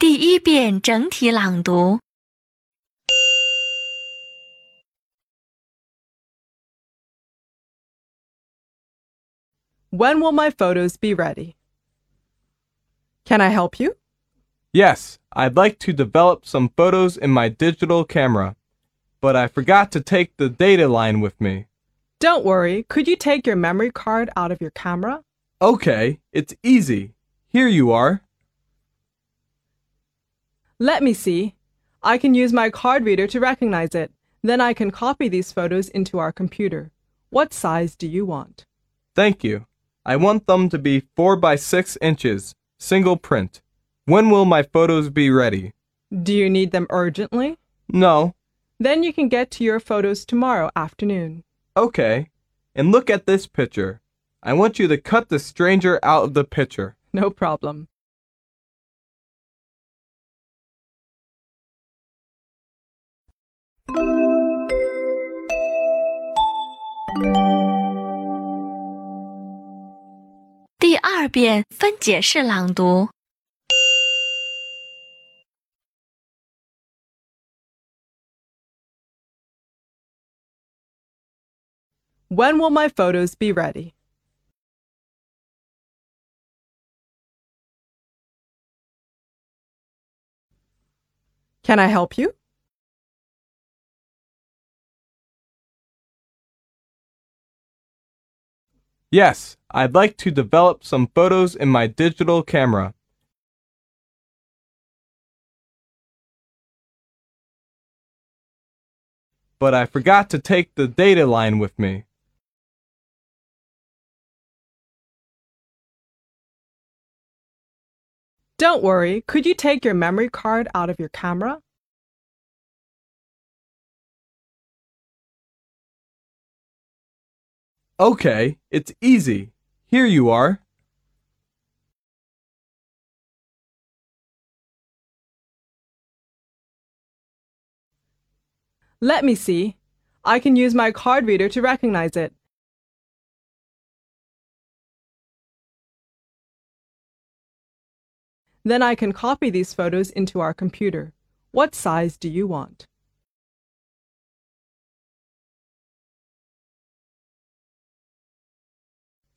第一遍整体朗读。 When will my photos be ready? Can I help you? Yes, I'd like to develop some photos in my digital camera, but I forgot to take the data line with me. Don't worry, could you take your memory card out of your camera? Okay, it's easy. Here you are. Let me see. I can use my card reader to recognize it. Then I can copy these photos into our computer. What size do you want? Thank you. I want them to be 4 by 6 inches, single print. When will my photos be ready? Do you need them urgently? No. Then you can get to your photos tomorrow afternoon. Okay. And look at this picture. I want you to cut the stranger out of the picture. No problem. 二遍分解式朗读。 When will my photos be ready? Can I help you? Yes, I'd like to develop some photos in my digital camera. But I forgot to take the data line with me. Don't worry, could you take your memory card out of your camera? Okay, it's easy. Here you are. Let me see. I can use my card reader to recognize it. Then I can copy these photos into our computer. What size do you want?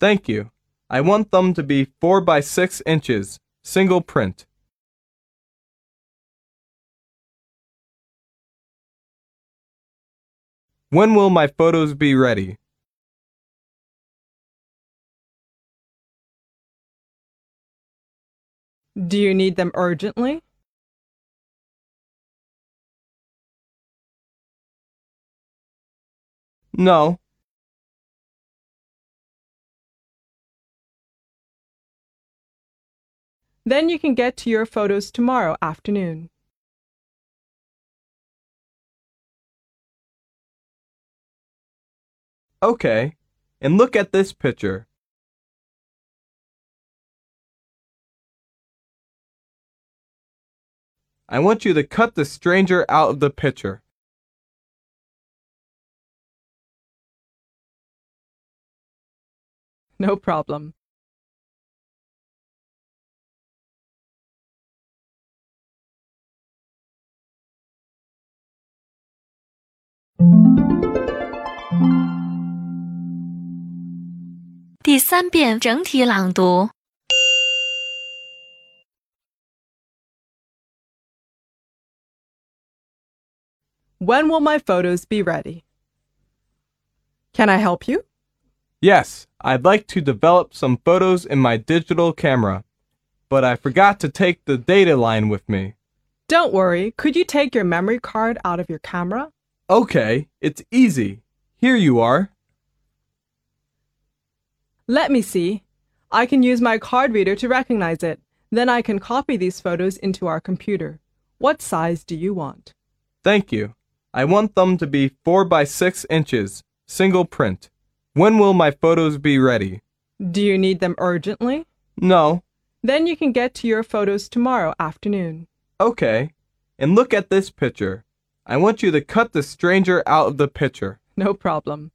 Thank you. I want them to be 4 by 6 inches, single print. When will my photos be ready? Do you need them urgently? No. Then you can get to your photos tomorrow afternoon. Okay. And look at this picture. I want you to cut the stranger out of the picture. No problem. 第三遍整体朗读。 When will my photos be ready? Can I help you? Yes, I'd like to develop some photos in my digital camera, but I forgot to take the data line with me. Don't worry, could you take your memory card out of your camera? Okay, it's easy. Here you are. Let me see. I can use my card reader to recognize it. Then I can copy these photos into our computer. What size do you want? Thank you. I want them to be 4 by 6 inches, single print. When will my photos be ready? Do you need them urgently? No. Then you can get to your photos tomorrow afternoon. Okay. And look at this picture. I want you to cut the stranger out of the picture. No problem.